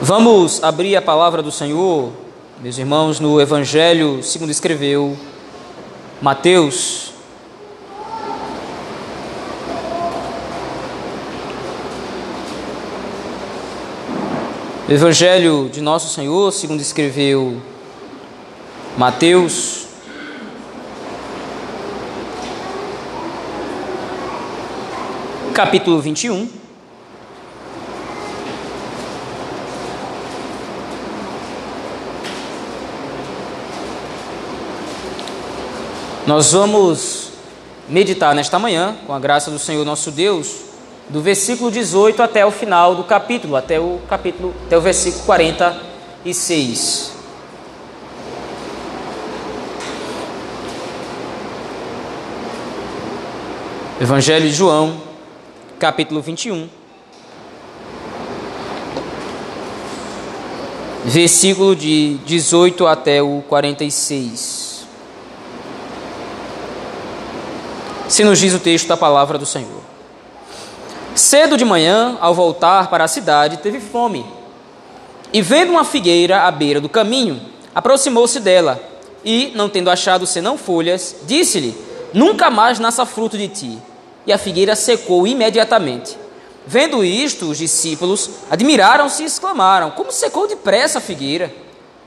Vamos abrir a palavra do Senhor, meus irmãos, no Evangelho segundo escreveu Mateus. Evangelho de nosso Senhor, segundo escreveu Mateus. Capítulo 21. Nós vamos meditar nesta manhã, com a graça do Senhor nosso Deus, do versículo 18 até o final do capítulo, até o capítulo, até o versículo 46. Evangelho de João, capítulo 21. Versículo de 18 até o 46. Se nos diz o texto da palavra do Senhor. Cedo de manhã, ao voltar para a cidade, teve fome. E vendo uma figueira à beira do caminho, aproximou-se dela e, não tendo achado senão folhas, disse-lhe: Nunca mais nasça fruto de ti. E a figueira secou imediatamente. Vendo isto, os discípulos admiraram-se e exclamaram: Como secou depressa a figueira?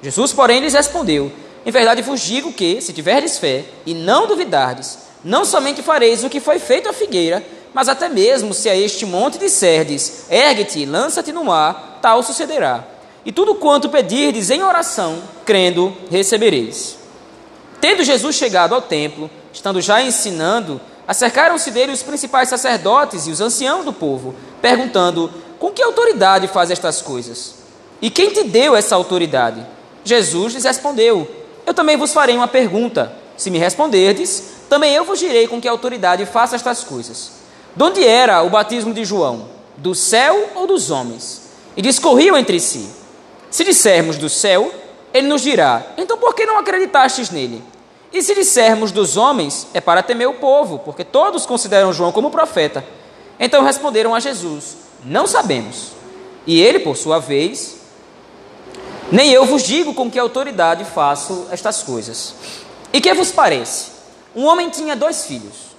Jesus, porém, lhes respondeu: Em verdade vos digo que, se tiverdes fé e não duvidardes, não somente fareis o que foi feito à figueira, mas até mesmo se a este monte disserdes, ergue-te, lança-te no mar, tal sucederá. E tudo quanto pedirdes em oração, crendo, recebereis. Tendo Jesus chegado ao templo, estando já ensinando, acercaram-se dele os principais sacerdotes e os anciãos do povo, perguntando: Com que autoridade faz estas coisas? E quem te deu essa autoridade? Jesus lhes respondeu: Eu também vos farei uma pergunta. Se me responderdes, também eu vos direi com que autoridade faça estas coisas. De onde era o batismo de João? Do céu ou dos homens? E discorriam entre si. Se dissermos do céu, ele nos dirá: então por que não acreditastes nele? E se dissermos dos homens, é para temer o povo, porque todos consideram João como profeta. Então responderam a Jesus: Não sabemos. E ele, por sua vez, nem eu vos digo com que autoridade faço estas coisas. E que vos parece? Um homem tinha dois filhos.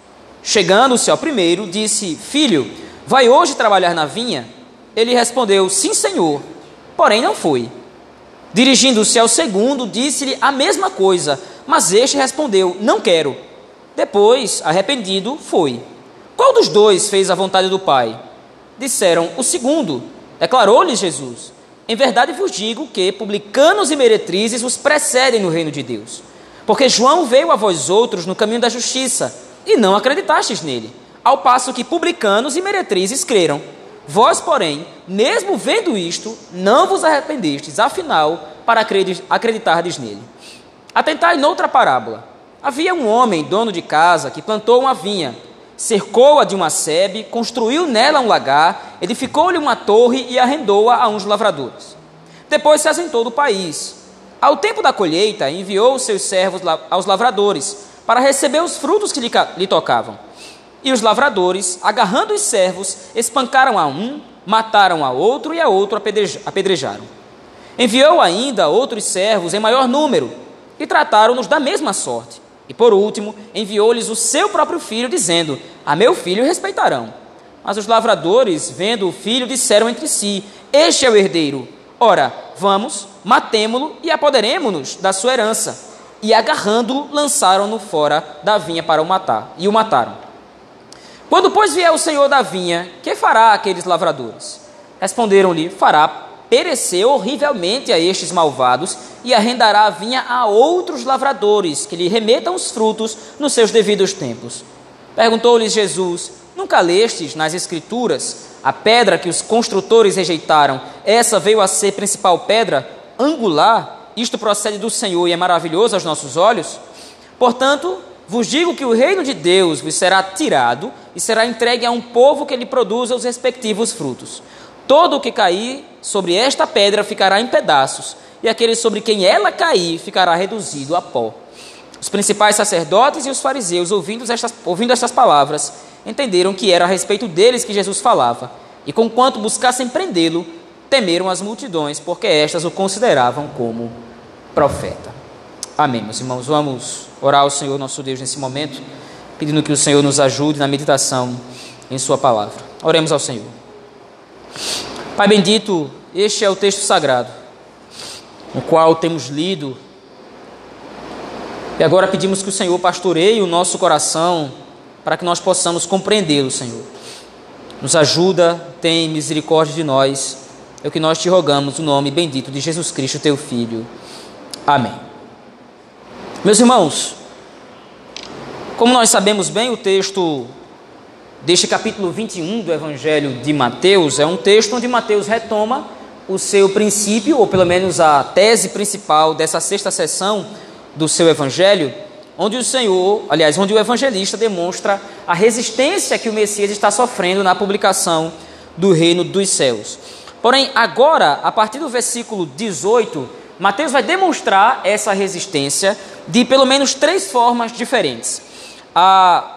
Chegando-se ao primeiro, disse: Filho, vai hoje trabalhar na vinha? Ele respondeu: Sim, senhor. Porém, não foi. Dirigindo-se ao segundo, disse-lhe a mesma coisa, mas este respondeu: Não quero. Depois, arrependido, foi. Qual dos dois fez a vontade do Pai? Disseram: O segundo. Declarou-lhes Jesus: Em verdade vos digo que publicanos e meretrizes os precedem no reino de Deus. Porque João veio a vós outros no caminho da justiça, e não acreditastes nele, ao passo que publicanos e meretrizes creram. Vós, porém, mesmo vendo isto, não vos arrependestes, afinal, para acreditardes nele. Atentai noutra parábola. Havia um homem, dono de casa, que plantou uma vinha, cercou-a de uma sebe, construiu nela um lagar, edificou-lhe uma torre e arrendou-a a uns lavradores. Depois se assentou do país ao tempo da colheita, enviou os seus servos aos lavradores para receber os frutos que lhe tocavam. E os lavradores, agarrando os servos, espancaram a um, mataram a outro e a outro apedrejaram. Enviou ainda outros servos em maior número e trataram-nos da mesma sorte. E por último, enviou-lhes o seu próprio filho, dizendo: A meu filho respeitarão. Mas os lavradores, vendo o filho, disseram entre si: Este é o herdeiro. Ora, vamos, matemo-lo e apoderemo-nos da sua herança. E agarrando-o, lançaram-no fora da vinha para o matar, e o mataram. Quando, pois, vier o senhor da vinha, que fará aqueles lavradores? Responderam-lhe: Fará perecer horrivelmente a estes malvados e arrendará a vinha a outros lavradores, que lhe remetam os frutos nos seus devidos tempos. Perguntou-lhes Jesus: Nunca lestes nas Escrituras a pedra que os construtores rejeitaram? Essa veio a ser principal pedra angular, isto procede do Senhor e é maravilhoso aos nossos olhos? Portanto, vos digo que o reino de Deus vos será tirado e será entregue a um povo que lhe produza os respectivos frutos. Todo o que cair sobre esta pedra ficará em pedaços, e aquele sobre quem ela cair ficará reduzido a pó. Os principais sacerdotes e os fariseus, ouvindo estas, ouvindo estas palavras, entenderam que era a respeito deles que Jesus falava, e conquanto buscassem prendê-lo, temeram as multidões, porque estas o consideravam como profeta. Amém, meus irmãos. Vamos orar ao Senhor nosso Deus nesse momento, pedindo que o Senhor nos ajude na meditação em Sua palavra. Oremos ao Senhor. Pai bendito, este é o texto sagrado, no qual temos lido, e agora pedimos que o Senhor pastoreie o nosso coração para que nós possamos compreendê-lo, Senhor. Nos ajuda, tem misericórdia de nós. É o que nós te rogamos, no nome bendito de Jesus Cristo, teu Filho. Amém. Meus irmãos, como nós sabemos bem, o texto deste capítulo 21 do Evangelho de Mateus é um texto onde Mateus retoma o seu princípio, ou pelo menos a tese principal dessa sexta sessão do seu Evangelho onde o Senhor, aliás, onde o evangelista demonstra a resistência que o Messias está sofrendo na publicação do reino dos céus. Porém, agora, a partir do versículo 18, Mateus vai demonstrar essa resistência de pelo menos três formas diferentes.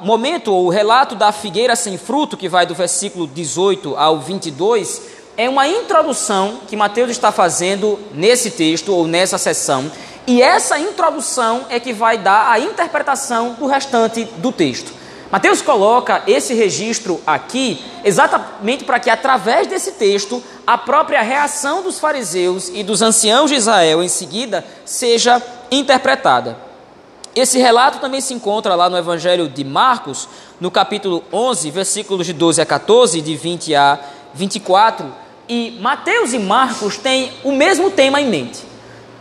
O momento, o relato da figueira sem fruto, que vai do versículo 18 ao 22, é uma introdução que Mateus está fazendo nesse texto ou nessa sessão e essa introdução é que vai dar a interpretação do restante do texto. Mateus coloca esse registro aqui exatamente para que, através desse texto, a própria reação dos fariseus e dos anciãos de Israel em seguida seja interpretada. Esse relato também se encontra lá no Evangelho de Marcos, no capítulo 11, versículos de 12 a 14, de 20 a 24. E Mateus e Marcos têm o mesmo tema em mente.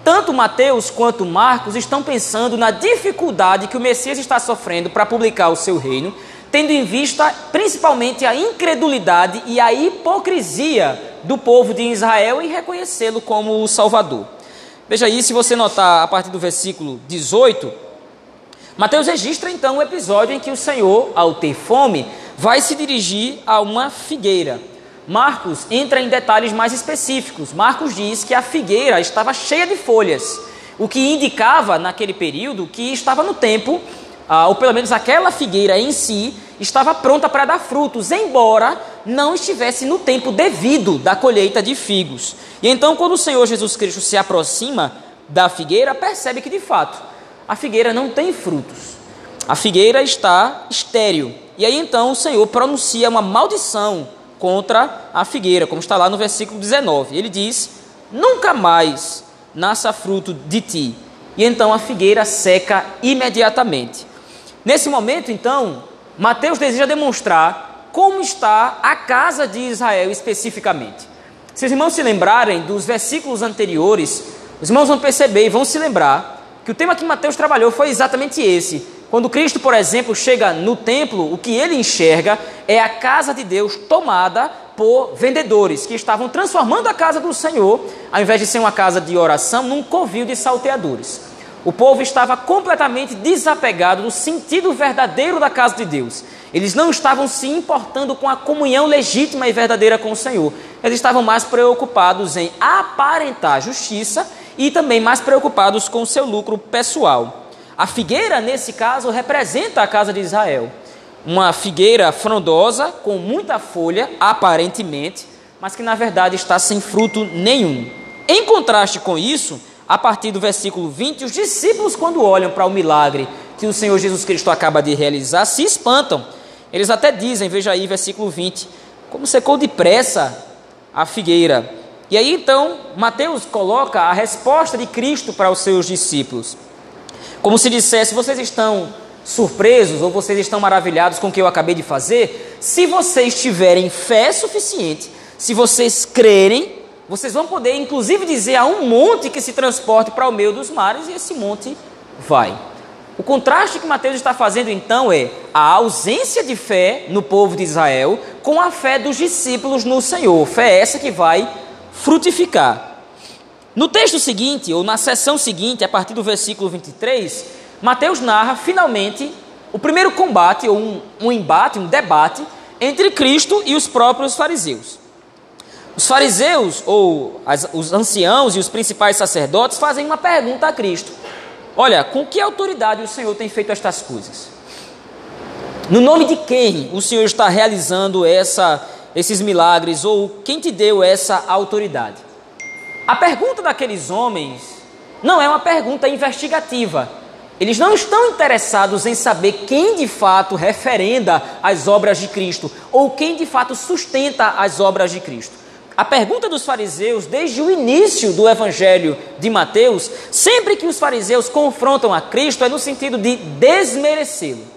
Tanto Mateus quanto Marcos estão pensando na dificuldade que o Messias está sofrendo para publicar o seu reino, tendo em vista principalmente a incredulidade e a hipocrisia do povo de Israel em reconhecê-lo como o Salvador. Veja aí, se você notar a partir do versículo 18, Mateus registra então um episódio em que o Senhor, ao ter fome, vai se dirigir a uma figueira. Marcos entra em detalhes mais específicos. Marcos diz que a figueira estava cheia de folhas, o que indicava naquele período que estava no tempo, ah, ou pelo menos aquela figueira em si, estava pronta para dar frutos, embora não estivesse no tempo devido da colheita de figos. E então, quando o Senhor Jesus Cristo se aproxima da figueira, percebe que de fato a figueira não tem frutos. A figueira está estéril. E aí então o Senhor pronuncia uma maldição contra a figueira, como está lá no versículo 19. Ele diz: Nunca mais nasça fruto de ti. E então a figueira seca imediatamente. Nesse momento, então, Mateus deseja demonstrar como está a casa de Israel especificamente. Se os irmãos se lembrarem dos versículos anteriores, os irmãos vão perceber e vão se lembrar que o tema que Mateus trabalhou foi exatamente esse: quando Cristo, por exemplo, chega no templo, o que ele enxerga é a casa de Deus tomada por vendedores que estavam transformando a casa do Senhor, ao invés de ser uma casa de oração, num covil de salteadores. O povo estava completamente desapegado do sentido verdadeiro da casa de Deus. Eles não estavam se importando com a comunhão legítima e verdadeira com o Senhor. Eles estavam mais preocupados em aparentar justiça e também mais preocupados com o seu lucro pessoal. A figueira, nesse caso, representa a casa de Israel. Uma figueira frondosa, com muita folha, aparentemente, mas que na verdade está sem fruto nenhum. Em contraste com isso, a partir do versículo 20, os discípulos, quando olham para o milagre que o Senhor Jesus Cristo acaba de realizar, se espantam. Eles até dizem, veja aí, versículo 20, como secou depressa a figueira. E aí então, Mateus coloca a resposta de Cristo para os seus discípulos. Como se dissesse: vocês estão surpresos ou vocês estão maravilhados com o que eu acabei de fazer? Se vocês tiverem fé suficiente, se vocês crerem, vocês vão poder inclusive dizer a um monte que se transporte para o meio dos mares e esse monte vai. O contraste que Mateus está fazendo então é a ausência de fé no povo de Israel com a fé dos discípulos no Senhor. Fé essa que vai frutificar. No texto seguinte, ou na sessão seguinte, a partir do versículo 23, Mateus narra finalmente o primeiro combate, ou um, um embate, um debate, entre Cristo e os próprios fariseus. Os fariseus, ou as, os anciãos e os principais sacerdotes, fazem uma pergunta a Cristo: Olha, com que autoridade o Senhor tem feito estas coisas? No nome de quem o Senhor está realizando essa, esses milagres ou quem te deu essa autoridade? A pergunta daqueles homens não é uma pergunta investigativa. Eles não estão interessados em saber quem de fato referenda as obras de Cristo ou quem de fato sustenta as obras de Cristo. A pergunta dos fariseus, desde o início do evangelho de Mateus, sempre que os fariseus confrontam a Cristo, é no sentido de desmerecê-lo.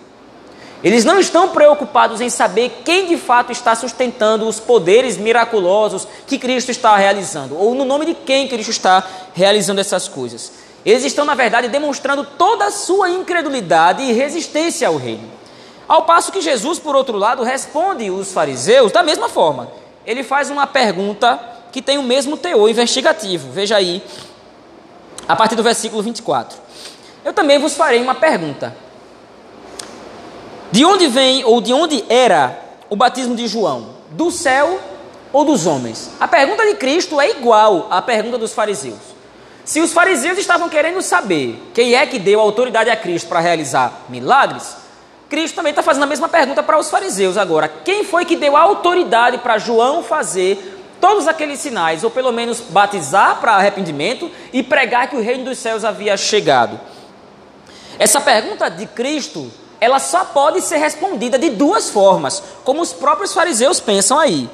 Eles não estão preocupados em saber quem de fato está sustentando os poderes miraculosos que Cristo está realizando, ou no nome de quem Cristo está realizando essas coisas. Eles estão, na verdade, demonstrando toda a sua incredulidade e resistência ao reino. Ao passo que Jesus, por outro lado, responde os fariseus da mesma forma ele faz uma pergunta que tem o mesmo teor investigativo. Veja aí, a partir do versículo 24. Eu também vos farei uma pergunta. De onde vem ou de onde era o batismo de João? Do céu ou dos homens? A pergunta de Cristo é igual à pergunta dos fariseus. Se os fariseus estavam querendo saber quem é que deu autoridade a Cristo para realizar milagres, Cristo também está fazendo a mesma pergunta para os fariseus agora. Quem foi que deu autoridade para João fazer todos aqueles sinais, ou pelo menos batizar para arrependimento e pregar que o reino dos céus havia chegado? Essa pergunta de Cristo, ela só pode ser respondida de duas formas, como os próprios fariseus pensam aí.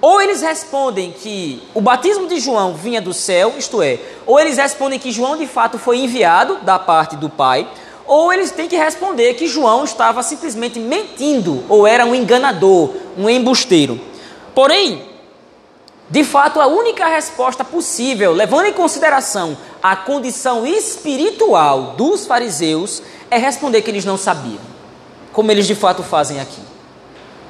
Ou eles respondem que o batismo de João vinha do céu, isto é, ou eles respondem que João de fato foi enviado da parte do Pai, ou eles têm que responder que João estava simplesmente mentindo, ou era um enganador, um embusteiro. Porém, de fato, a única resposta possível, levando em consideração a condição espiritual dos fariseus, é responder que eles não sabiam, como eles de fato fazem aqui.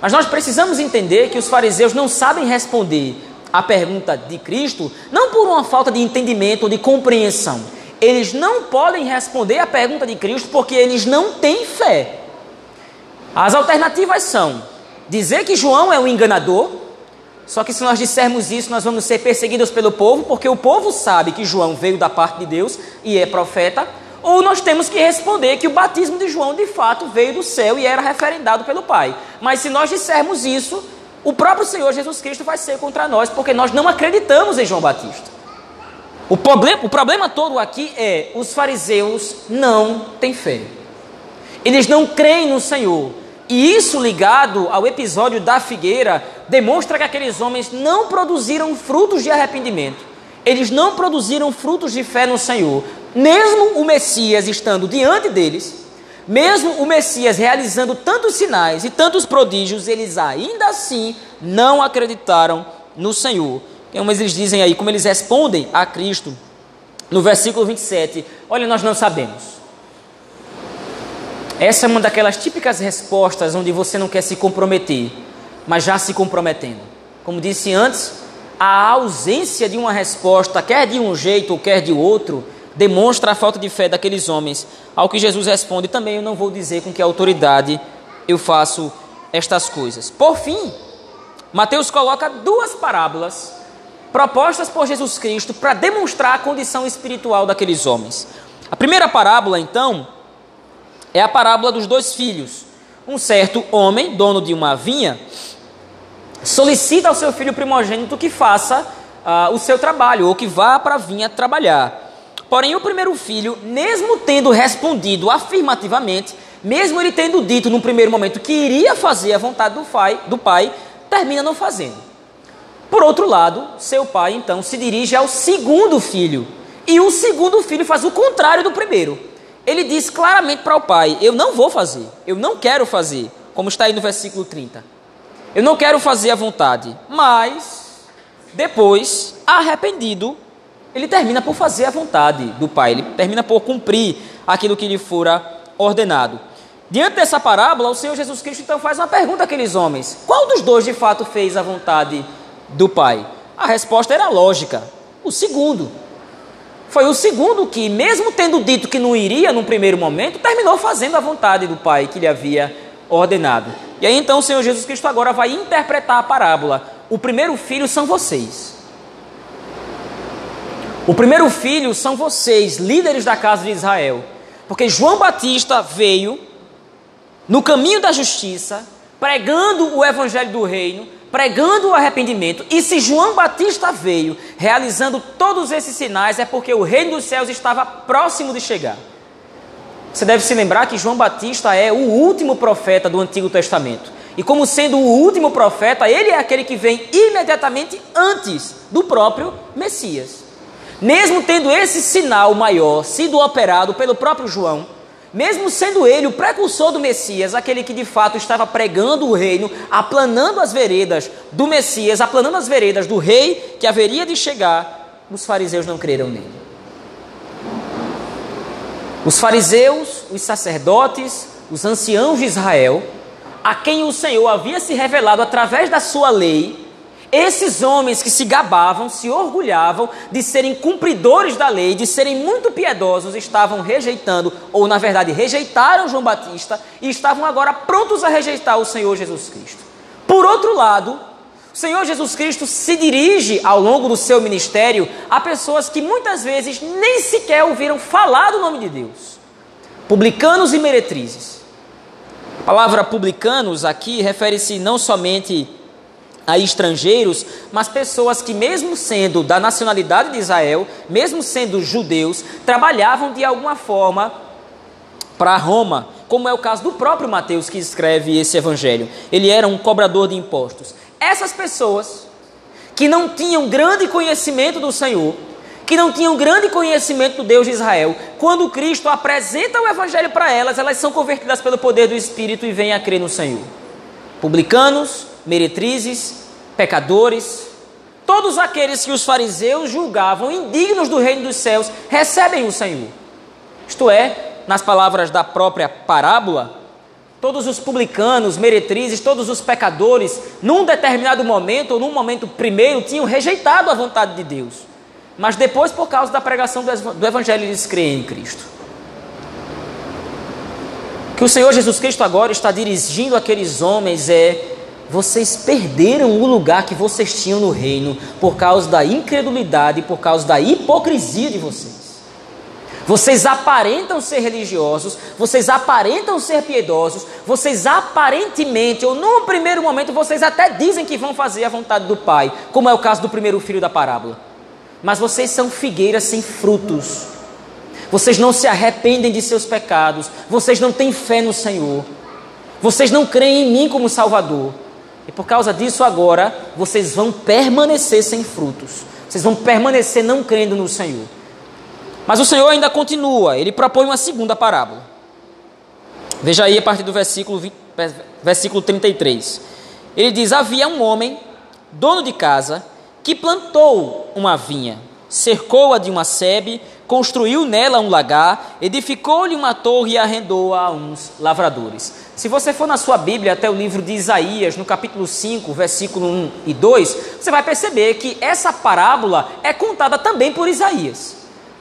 Mas nós precisamos entender que os fariseus não sabem responder a pergunta de Cristo, não por uma falta de entendimento ou de compreensão, eles não podem responder a pergunta de Cristo porque eles não têm fé. As alternativas são dizer que João é um enganador, só que se nós dissermos isso, nós vamos ser perseguidos pelo povo, porque o povo sabe que João veio da parte de Deus e é profeta, ou nós temos que responder que o batismo de João de fato veio do céu e era referendado pelo Pai. Mas se nós dissermos isso, o próprio Senhor Jesus Cristo vai ser contra nós, porque nós não acreditamos em João Batista. O problema, o problema todo aqui é os fariseus não têm fé. Eles não creem no Senhor. E isso ligado ao episódio da figueira demonstra que aqueles homens não produziram frutos de arrependimento. Eles não produziram frutos de fé no Senhor. Mesmo o Messias estando diante deles, mesmo o Messias realizando tantos sinais e tantos prodígios, eles ainda assim não acreditaram no Senhor. Como eles dizem aí, como eles respondem a Cristo no versículo 27, olha, nós não sabemos. Essa é uma daquelas típicas respostas onde você não quer se comprometer, mas já se comprometendo. Como disse antes, a ausência de uma resposta, quer de um jeito ou quer de outro, demonstra a falta de fé daqueles homens. Ao que Jesus responde, também eu não vou dizer com que autoridade eu faço estas coisas. Por fim, Mateus coloca duas parábolas propostas por Jesus Cristo para demonstrar a condição espiritual daqueles homens. A primeira parábola, então, é a parábola dos dois filhos. Um certo homem, dono de uma vinha, solicita ao seu filho primogênito que faça uh, o seu trabalho, ou que vá para a vinha trabalhar. Porém, o primeiro filho, mesmo tendo respondido afirmativamente, mesmo ele tendo dito no primeiro momento que iria fazer a vontade do pai, do pai termina não fazendo. Por outro lado, seu pai então se dirige ao segundo filho. E o segundo filho faz o contrário do primeiro. Ele diz claramente para o pai: Eu não vou fazer, eu não quero fazer, como está aí no versículo 30. Eu não quero fazer a vontade. Mas, depois, arrependido, ele termina por fazer a vontade do pai, ele termina por cumprir aquilo que lhe fora ordenado. Diante dessa parábola, o Senhor Jesus Cristo então faz uma pergunta àqueles homens: Qual dos dois de fato fez a vontade do pai? A resposta era lógica. O segundo. Foi o segundo que, mesmo tendo dito que não iria no primeiro momento, terminou fazendo a vontade do pai que lhe havia ordenado. E aí então o Senhor Jesus Cristo agora vai interpretar a parábola. O primeiro filho são vocês. O primeiro filho são vocês, líderes da casa de Israel. Porque João Batista veio no caminho da justiça, pregando o evangelho do reino, pregando o arrependimento. E se João Batista veio realizando todos esses sinais, é porque o reino dos céus estava próximo de chegar. Você deve se lembrar que João Batista é o último profeta do Antigo Testamento. E como sendo o último profeta, ele é aquele que vem imediatamente antes do próprio Messias. Mesmo tendo esse sinal maior sido operado pelo próprio João, mesmo sendo ele o precursor do Messias, aquele que de fato estava pregando o reino, aplanando as veredas do Messias, aplanando as veredas do rei que haveria de chegar, os fariseus não creram nele. Os fariseus, os sacerdotes, os anciãos de Israel, a quem o Senhor havia se revelado através da sua lei, esses homens que se gabavam, se orgulhavam de serem cumpridores da lei, de serem muito piedosos, estavam rejeitando, ou na verdade rejeitaram João Batista e estavam agora prontos a rejeitar o Senhor Jesus Cristo. Por outro lado, o Senhor Jesus Cristo se dirige ao longo do seu ministério a pessoas que muitas vezes nem sequer ouviram falar do nome de Deus. Publicanos e meretrizes. A palavra publicanos aqui refere-se não somente a estrangeiros, mas pessoas que, mesmo sendo da nacionalidade de Israel, mesmo sendo judeus, trabalhavam de alguma forma para Roma, como é o caso do próprio Mateus que escreve esse evangelho. Ele era um cobrador de impostos. Essas pessoas que não tinham grande conhecimento do Senhor, que não tinham grande conhecimento do Deus de Israel, quando Cristo apresenta o evangelho para elas, elas são convertidas pelo poder do Espírito e vêm a crer no Senhor. Publicanos, meretrizes, pecadores, todos aqueles que os fariseus julgavam indignos do reino dos céus, recebem o Senhor. Isto é, nas palavras da própria parábola, todos os publicanos, meretrizes, todos os pecadores, num determinado momento, ou num momento primeiro, tinham rejeitado a vontade de Deus. Mas depois, por causa da pregação do Evangelho, eles creem em Cristo. Que o Senhor Jesus Cristo agora está dirigindo aqueles homens é vocês perderam o lugar que vocês tinham no reino por causa da incredulidade, por causa da hipocrisia de vocês. Vocês aparentam ser religiosos, vocês aparentam ser piedosos, vocês aparentemente, ou num primeiro momento, vocês até dizem que vão fazer a vontade do Pai, como é o caso do primeiro filho da parábola. Mas vocês são figueiras sem frutos. Vocês não se arrependem de seus pecados, vocês não têm fé no Senhor. Vocês não creem em mim como Salvador. E por causa disso, agora, vocês vão permanecer sem frutos. Vocês vão permanecer não crendo no Senhor. Mas o Senhor ainda continua, ele propõe uma segunda parábola. Veja aí a partir do versículo, 20, versículo 33. Ele diz: Havia um homem, dono de casa, que plantou uma vinha, cercou-a de uma sebe, construiu nela um lagar, edificou-lhe uma torre e arrendou-a a uns lavradores. Se você for na sua Bíblia até o livro de Isaías, no capítulo 5, versículo 1 e 2, você vai perceber que essa parábola é contada também por Isaías.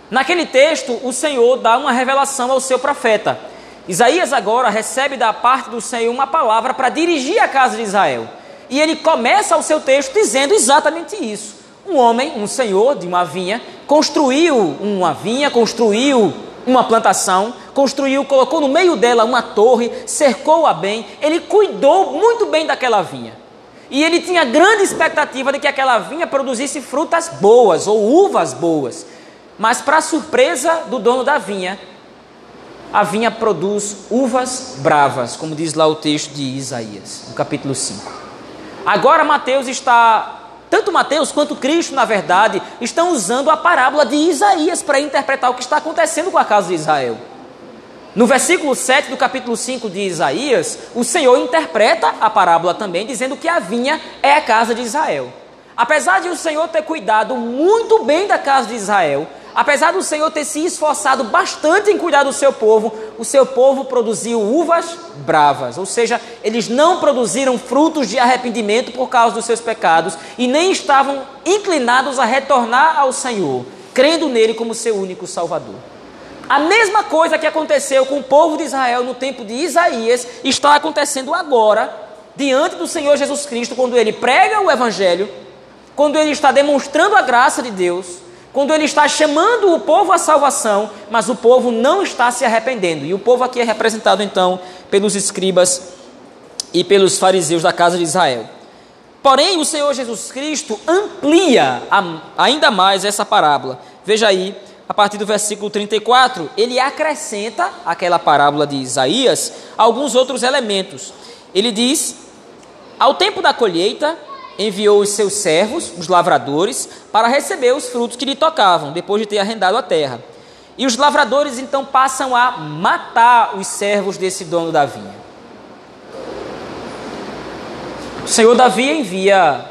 Naquele texto, o Senhor dá uma revelação ao seu profeta. Isaías agora recebe da parte do Senhor uma palavra para dirigir a casa de Israel. E ele começa o seu texto dizendo exatamente isso. Um homem, um senhor de uma vinha, construiu uma vinha, construiu uma plantação, construiu, colocou no meio dela uma torre, cercou-a bem, ele cuidou muito bem daquela vinha. E ele tinha grande expectativa de que aquela vinha produzisse frutas boas ou uvas boas. Mas, para surpresa do dono da vinha, a vinha produz uvas bravas, como diz lá o texto de Isaías, no capítulo 5. Agora Mateus está tanto Mateus quanto Cristo, na verdade, estão usando a parábola de Isaías para interpretar o que está acontecendo com a casa de Israel. No versículo 7 do capítulo 5 de Isaías, o Senhor interpreta a parábola também, dizendo que a vinha é a casa de Israel. Apesar de o Senhor ter cuidado muito bem da casa de Israel, Apesar do Senhor ter se esforçado bastante em cuidar do seu povo, o seu povo produziu uvas bravas, ou seja, eles não produziram frutos de arrependimento por causa dos seus pecados e nem estavam inclinados a retornar ao Senhor, crendo nele como seu único Salvador. A mesma coisa que aconteceu com o povo de Israel no tempo de Isaías está acontecendo agora, diante do Senhor Jesus Cristo, quando ele prega o Evangelho, quando ele está demonstrando a graça de Deus quando ele está chamando o povo à salvação, mas o povo não está se arrependendo. E o povo aqui é representado então pelos escribas e pelos fariseus da casa de Israel. Porém, o Senhor Jesus Cristo amplia ainda mais essa parábola. Veja aí, a partir do versículo 34, ele acrescenta àquela parábola de Isaías alguns outros elementos. Ele diz: Ao tempo da colheita, enviou os seus servos, os lavradores, para receber os frutos que lhe tocavam, depois de ter arrendado a terra. E os lavradores então passam a matar os servos desse dono da vinha. O Senhor Davi envia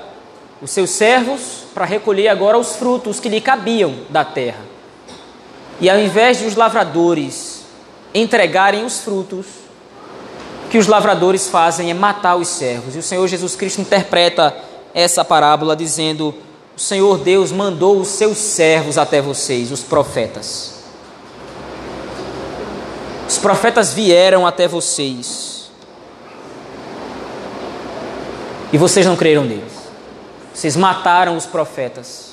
os seus servos para recolher agora os frutos que lhe cabiam da terra. E ao invés de os lavradores entregarem os frutos, o que os lavradores fazem é matar os servos. E o Senhor Jesus Cristo interpreta essa parábola dizendo: O Senhor Deus mandou os seus servos até vocês, os profetas. Os profetas vieram até vocês. E vocês não creram neles. Vocês mataram os profetas.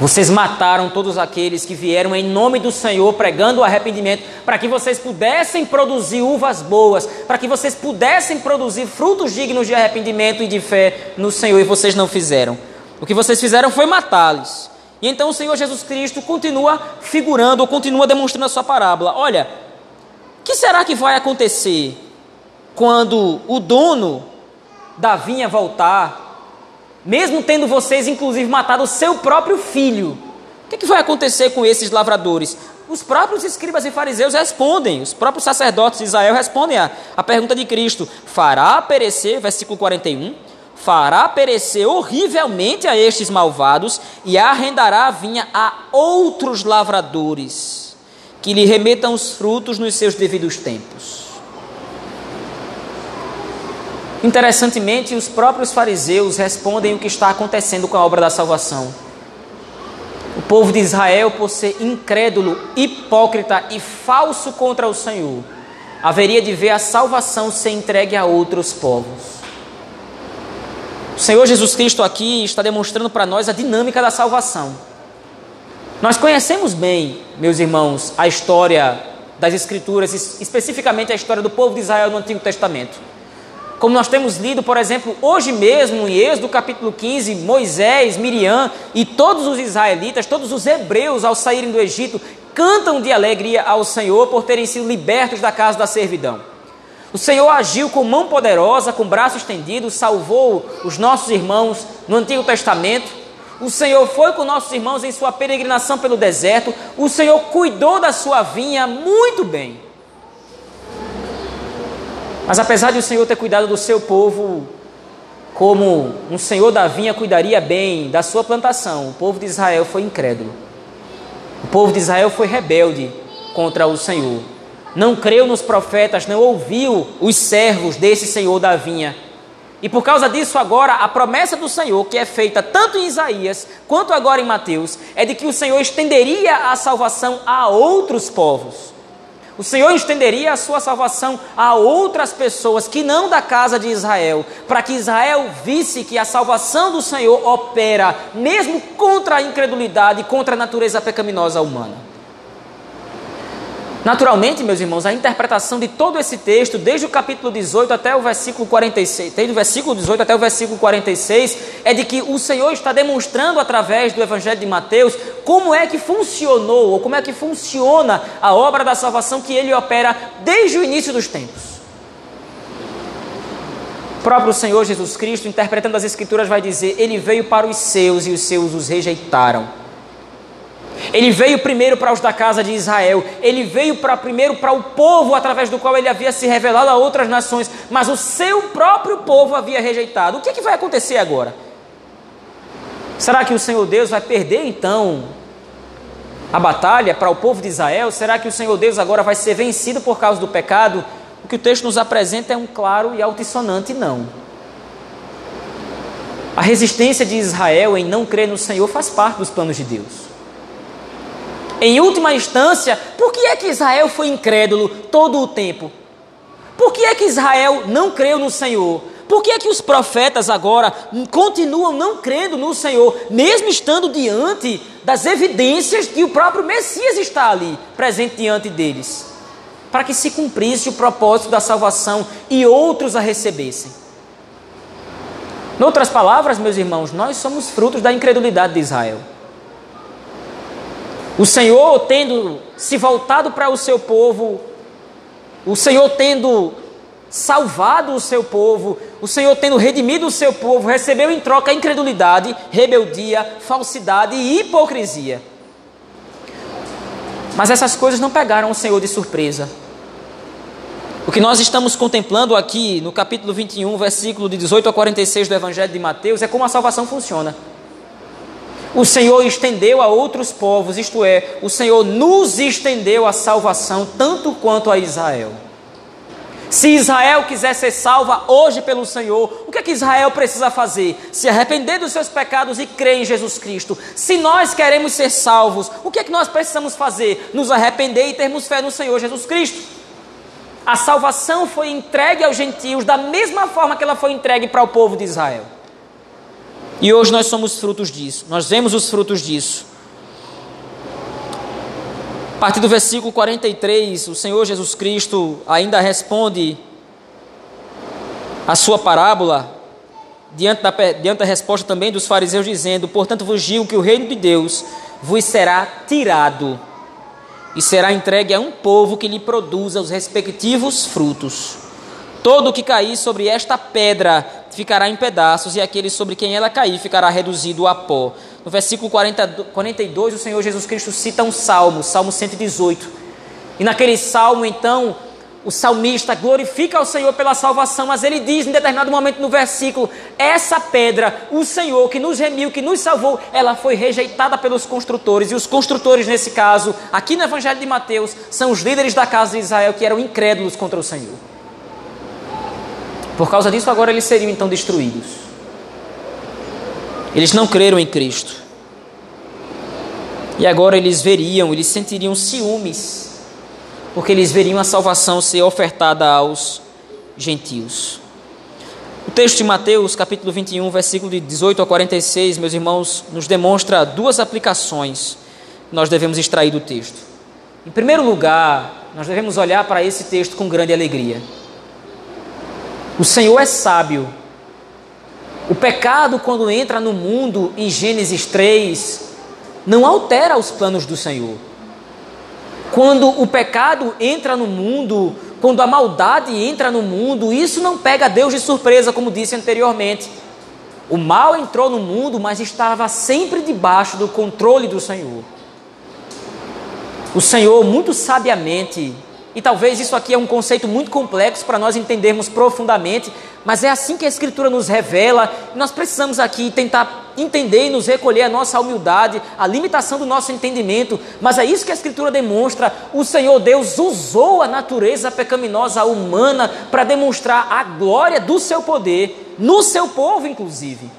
Vocês mataram todos aqueles que vieram em nome do Senhor pregando o arrependimento, para que vocês pudessem produzir uvas boas, para que vocês pudessem produzir frutos dignos de arrependimento e de fé no Senhor, e vocês não fizeram. O que vocês fizeram foi matá-los. E então o Senhor Jesus Cristo continua figurando, continua demonstrando a sua parábola. Olha, o que será que vai acontecer quando o dono da vinha voltar, mesmo tendo vocês inclusive matado o seu próprio filho? O que, é que vai acontecer com esses lavradores? Os próprios escribas e fariseus respondem, os próprios sacerdotes de Israel respondem a, a pergunta de Cristo: fará perecer, versículo 41, fará perecer horrivelmente a estes malvados e arrendará a vinha a outros lavradores, que lhe remetam os frutos nos seus devidos tempos. Interessantemente, os próprios fariseus respondem o que está acontecendo com a obra da salvação. O povo de Israel, por ser incrédulo, hipócrita e falso contra o Senhor, haveria de ver a salvação ser entregue a outros povos. O Senhor Jesus Cristo aqui está demonstrando para nós a dinâmica da salvação. Nós conhecemos bem, meus irmãos, a história das Escrituras, especificamente a história do povo de Israel no Antigo Testamento. Como nós temos lido, por exemplo, hoje mesmo, em Êxodo capítulo 15, Moisés, Miriam e todos os israelitas, todos os hebreus, ao saírem do Egito, cantam de alegria ao Senhor por terem sido libertos da casa da servidão. O Senhor agiu com mão poderosa, com braço estendido, salvou os nossos irmãos no Antigo Testamento. O Senhor foi com nossos irmãos em sua peregrinação pelo deserto. O Senhor cuidou da sua vinha muito bem. Mas apesar de o Senhor ter cuidado do seu povo, como um Senhor da vinha cuidaria bem da sua plantação, o povo de Israel foi incrédulo. O povo de Israel foi rebelde contra o Senhor não creu nos profetas, não ouviu os servos desse Senhor da vinha. E por causa disso, agora, a promessa do Senhor, que é feita tanto em Isaías quanto agora em Mateus, é de que o Senhor estenderia a salvação a outros povos. O Senhor estenderia a sua salvação a outras pessoas que não da casa de Israel, para que Israel visse que a salvação do Senhor opera, mesmo contra a incredulidade e contra a natureza pecaminosa humana. Naturalmente, meus irmãos, a interpretação de todo esse texto, desde o capítulo 18 até o versículo 46, desde o versículo 18 até o versículo 46, é de que o Senhor está demonstrando através do Evangelho de Mateus como é que funcionou, ou como é que funciona a obra da salvação que ele opera desde o início dos tempos. O próprio Senhor Jesus Cristo, interpretando as Escrituras, vai dizer: Ele veio para os seus e os seus os rejeitaram. Ele veio primeiro para os da casa de Israel, ele veio para primeiro para o povo através do qual ele havia se revelado a outras nações, mas o seu próprio povo havia rejeitado. O que, é que vai acontecer agora? Será que o Senhor Deus vai perder então a batalha para o povo de Israel? Será que o Senhor Deus agora vai ser vencido por causa do pecado? O que o texto nos apresenta é um claro e altissonante não. A resistência de Israel em não crer no Senhor faz parte dos planos de Deus. Em última instância, por que é que Israel foi incrédulo todo o tempo? Por que é que Israel não creu no Senhor? Por que é que os profetas agora continuam não crendo no Senhor, mesmo estando diante das evidências que o próprio Messias está ali, presente diante deles? Para que se cumprisse o propósito da salvação e outros a recebessem. Em outras palavras, meus irmãos, nós somos frutos da incredulidade de Israel. O Senhor, tendo se voltado para o seu povo, o Senhor tendo salvado o seu povo, o Senhor tendo redimido o seu povo, recebeu em troca incredulidade, rebeldia, falsidade e hipocrisia. Mas essas coisas não pegaram o Senhor de surpresa. O que nós estamos contemplando aqui no capítulo 21, versículo de 18 a 46 do Evangelho de Mateus, é como a salvação funciona. O Senhor estendeu a outros povos, isto é, o Senhor nos estendeu a salvação tanto quanto a Israel. Se Israel quiser ser salva hoje pelo Senhor, o que é que Israel precisa fazer? Se arrepender dos seus pecados e crer em Jesus Cristo. Se nós queremos ser salvos, o que é que nós precisamos fazer? Nos arrepender e termos fé no Senhor Jesus Cristo. A salvação foi entregue aos gentios da mesma forma que ela foi entregue para o povo de Israel. E hoje nós somos frutos disso, nós vemos os frutos disso. A partir do versículo 43, o Senhor Jesus Cristo ainda responde a sua parábola, diante da, diante da resposta também dos fariseus, dizendo: Portanto vos digo que o reino de Deus vos será tirado e será entregue a um povo que lhe produza os respectivos frutos. Todo o que cair sobre esta pedra ficará em pedaços, e aquele sobre quem ela cair ficará reduzido a pó. No versículo 40, 42, o Senhor Jesus Cristo cita um salmo, Salmo 118. E naquele salmo, então, o salmista glorifica ao Senhor pela salvação, mas ele diz em determinado momento no versículo: essa pedra, o Senhor que nos remiu, que nos salvou, ela foi rejeitada pelos construtores. E os construtores, nesse caso, aqui no Evangelho de Mateus, são os líderes da casa de Israel que eram incrédulos contra o Senhor. Por causa disso, agora eles seriam então destruídos. Eles não creram em Cristo. E agora eles veriam, eles sentiriam ciúmes, porque eles veriam a salvação ser ofertada aos gentios. O texto de Mateus, capítulo 21, versículo de 18 a 46, meus irmãos, nos demonstra duas aplicações que nós devemos extrair do texto. Em primeiro lugar, nós devemos olhar para esse texto com grande alegria. O Senhor é sábio. O pecado, quando entra no mundo, em Gênesis 3, não altera os planos do Senhor. Quando o pecado entra no mundo, quando a maldade entra no mundo, isso não pega Deus de surpresa, como disse anteriormente. O mal entrou no mundo, mas estava sempre debaixo do controle do Senhor. O Senhor, muito sabiamente, e talvez isso aqui é um conceito muito complexo para nós entendermos profundamente, mas é assim que a Escritura nos revela. Nós precisamos aqui tentar entender e nos recolher a nossa humildade, a limitação do nosso entendimento, mas é isso que a Escritura demonstra. O Senhor Deus usou a natureza pecaminosa humana para demonstrar a glória do seu poder no seu povo, inclusive.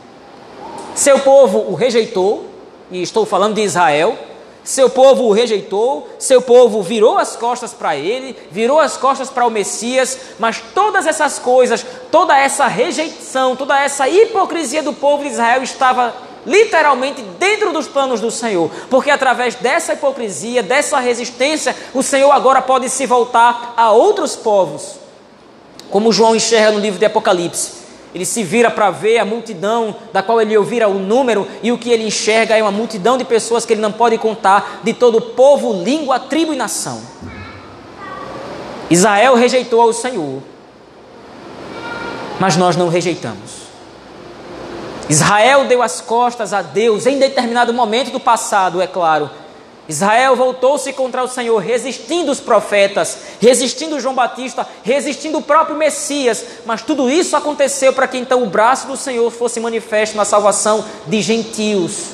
Seu povo o rejeitou, e estou falando de Israel seu povo o rejeitou, seu povo virou as costas para ele, virou as costas para o Messias, mas todas essas coisas, toda essa rejeição, toda essa hipocrisia do povo de Israel estava literalmente dentro dos planos do Senhor, porque através dessa hipocrisia, dessa resistência, o Senhor agora pode se voltar a outros povos, como João enxerga no livro de Apocalipse. Ele se vira para ver a multidão da qual ele ouvira o número, e o que ele enxerga é uma multidão de pessoas que ele não pode contar, de todo povo, língua, tribo e nação. Israel rejeitou ao Senhor, mas nós não rejeitamos. Israel deu as costas a Deus em determinado momento do passado, é claro, Israel voltou-se contra o Senhor, resistindo os profetas, resistindo João Batista, resistindo o próprio Messias, mas tudo isso aconteceu para que então o braço do Senhor fosse manifesto na salvação de gentios,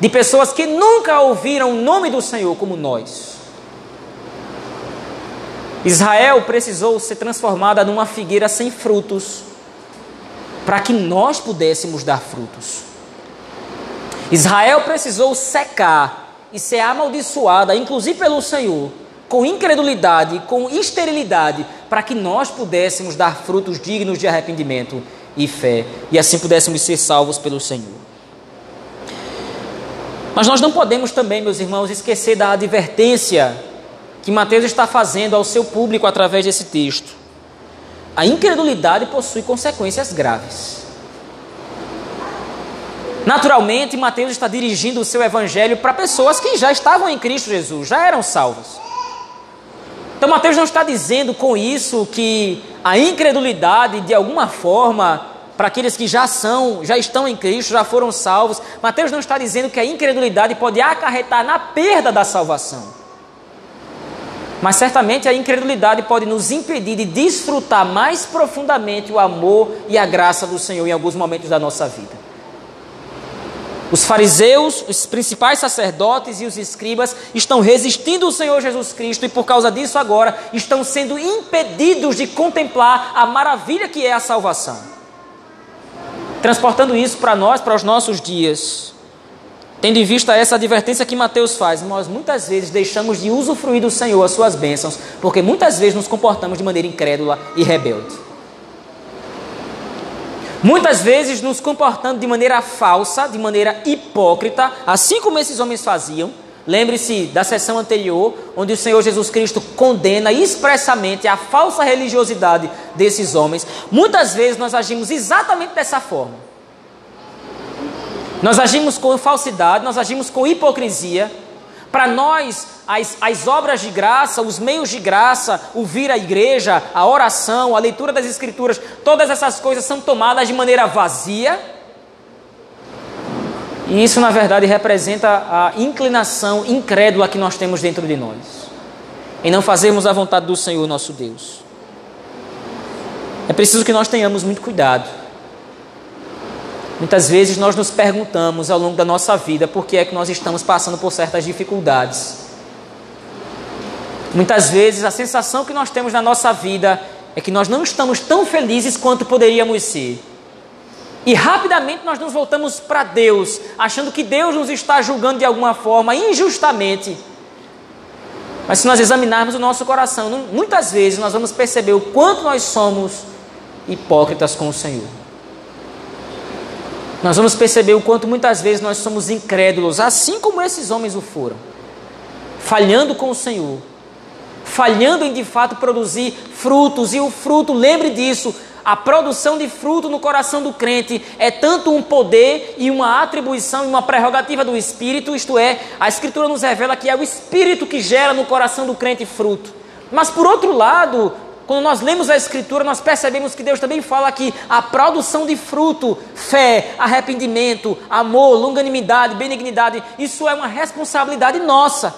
de pessoas que nunca ouviram o nome do Senhor como nós. Israel precisou ser transformada numa figueira sem frutos, para que nós pudéssemos dar frutos. Israel precisou secar e ser amaldiçoada, inclusive pelo Senhor, com incredulidade, com esterilidade, para que nós pudéssemos dar frutos dignos de arrependimento e fé, e assim pudéssemos ser salvos pelo Senhor. Mas nós não podemos também, meus irmãos, esquecer da advertência que Mateus está fazendo ao seu público através desse texto. A incredulidade possui consequências graves. Naturalmente, Mateus está dirigindo o seu evangelho para pessoas que já estavam em Cristo Jesus, já eram salvos. Então, Mateus não está dizendo com isso que a incredulidade, de alguma forma, para aqueles que já são, já estão em Cristo, já foram salvos. Mateus não está dizendo que a incredulidade pode acarretar na perda da salvação. Mas certamente a incredulidade pode nos impedir de desfrutar mais profundamente o amor e a graça do Senhor em alguns momentos da nossa vida. Os fariseus, os principais sacerdotes e os escribas estão resistindo ao Senhor Jesus Cristo e por causa disso agora estão sendo impedidos de contemplar a maravilha que é a salvação. Transportando isso para nós, para os nossos dias. Tendo em vista essa advertência que Mateus faz, nós muitas vezes deixamos de usufruir do Senhor as suas bênçãos, porque muitas vezes nos comportamos de maneira incrédula e rebelde. Muitas vezes nos comportando de maneira falsa, de maneira hipócrita, assim como esses homens faziam. Lembre-se da sessão anterior, onde o Senhor Jesus Cristo condena expressamente a falsa religiosidade desses homens. Muitas vezes nós agimos exatamente dessa forma. Nós agimos com falsidade, nós agimos com hipocrisia, para nós, as, as obras de graça, os meios de graça, o vir à igreja, a oração, a leitura das Escrituras, todas essas coisas são tomadas de maneira vazia. E isso, na verdade, representa a inclinação incrédula que nós temos dentro de nós, em não fazermos a vontade do Senhor nosso Deus. É preciso que nós tenhamos muito cuidado Muitas vezes nós nos perguntamos ao longo da nossa vida por que é que nós estamos passando por certas dificuldades. Muitas vezes a sensação que nós temos na nossa vida é que nós não estamos tão felizes quanto poderíamos ser. E rapidamente nós nos voltamos para Deus, achando que Deus nos está julgando de alguma forma, injustamente. Mas se nós examinarmos o nosso coração, muitas vezes nós vamos perceber o quanto nós somos hipócritas com o Senhor nós vamos perceber o quanto muitas vezes nós somos incrédulos, assim como esses homens o foram, falhando com o Senhor, falhando em de fato produzir frutos, e o fruto, lembre disso, a produção de fruto no coração do crente é tanto um poder e uma atribuição e uma prerrogativa do Espírito, isto é, a Escritura nos revela que é o Espírito que gera no coração do crente fruto. Mas por outro lado, quando nós lemos a Escritura, nós percebemos que Deus também fala que a produção de fruto, fé, arrependimento, amor, longanimidade, benignidade, isso é uma responsabilidade nossa.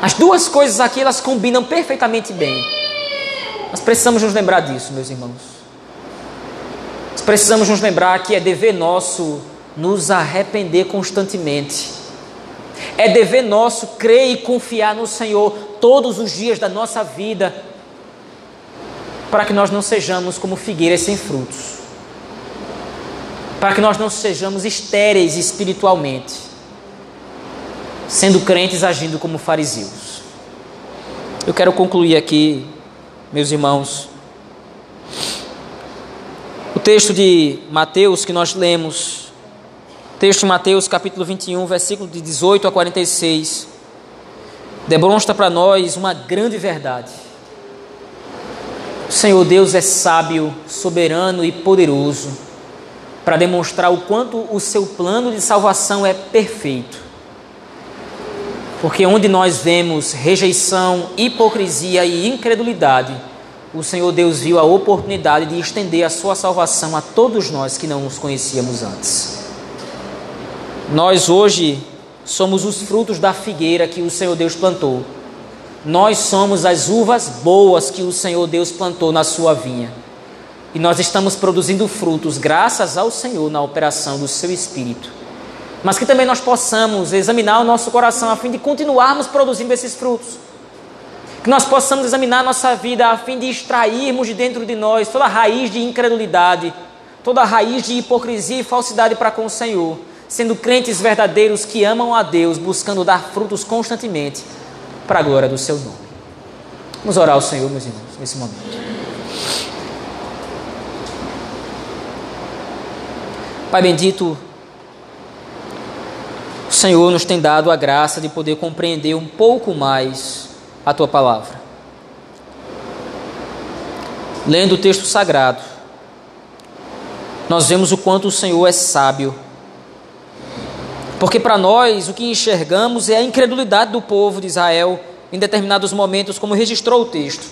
As duas coisas aqui elas combinam perfeitamente bem. Nós precisamos nos lembrar disso, meus irmãos. Nós precisamos nos lembrar que é dever nosso nos arrepender constantemente. É dever nosso crer e confiar no Senhor todos os dias da nossa vida, para que nós não sejamos como figueiras sem frutos, para que nós não sejamos estéreis espiritualmente, sendo crentes agindo como fariseus. Eu quero concluir aqui, meus irmãos, o texto de Mateus que nós lemos, texto de Mateus capítulo 21, versículo de 18 a 46 demonstra para nós uma grande verdade. O Senhor Deus é sábio, soberano e poderoso para demonstrar o quanto o seu plano de salvação é perfeito. Porque onde nós vemos rejeição, hipocrisia e incredulidade, o Senhor Deus viu a oportunidade de estender a sua salvação a todos nós que não os conhecíamos antes. Nós hoje somos os frutos da figueira que o Senhor Deus plantou. Nós somos as uvas boas que o Senhor Deus plantou na sua vinha. E nós estamos produzindo frutos graças ao Senhor na operação do seu Espírito. Mas que também nós possamos examinar o nosso coração a fim de continuarmos produzindo esses frutos. Que nós possamos examinar a nossa vida a fim de extrairmos de dentro de nós toda raiz de incredulidade, toda raiz de hipocrisia e falsidade para com o Senhor sendo crentes verdadeiros que amam a Deus, buscando dar frutos constantemente para a glória do seu nome. Vamos orar ao Senhor, meus irmãos, nesse momento. Pai bendito, o Senhor nos tem dado a graça de poder compreender um pouco mais a tua palavra. Lendo o texto sagrado, nós vemos o quanto o Senhor é sábio. Porque para nós o que enxergamos é a incredulidade do povo de Israel em determinados momentos, como registrou o texto.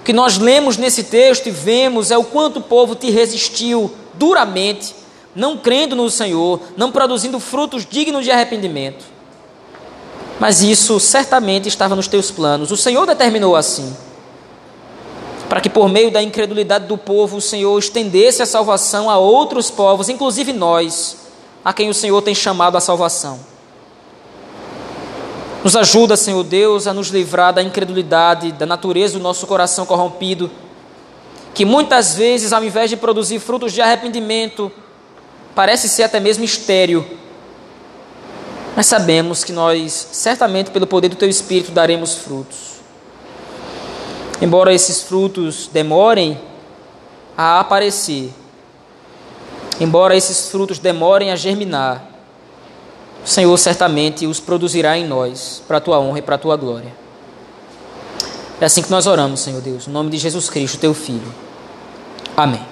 O que nós lemos nesse texto e vemos é o quanto o povo te resistiu duramente, não crendo no Senhor, não produzindo frutos dignos de arrependimento. Mas isso certamente estava nos teus planos. O Senhor determinou assim para que por meio da incredulidade do povo o Senhor estendesse a salvação a outros povos, inclusive nós, a quem o Senhor tem chamado à salvação. Nos ajuda, Senhor Deus, a nos livrar da incredulidade, da natureza do nosso coração corrompido, que muitas vezes, ao invés de produzir frutos de arrependimento, parece ser até mesmo estéril. Mas sabemos que nós, certamente pelo poder do Teu Espírito, daremos frutos. Embora esses frutos demorem a aparecer, embora esses frutos demorem a germinar, o Senhor certamente os produzirá em nós, para a tua honra e para a tua glória. É assim que nós oramos, Senhor Deus, no nome de Jesus Cristo, teu Filho. Amém.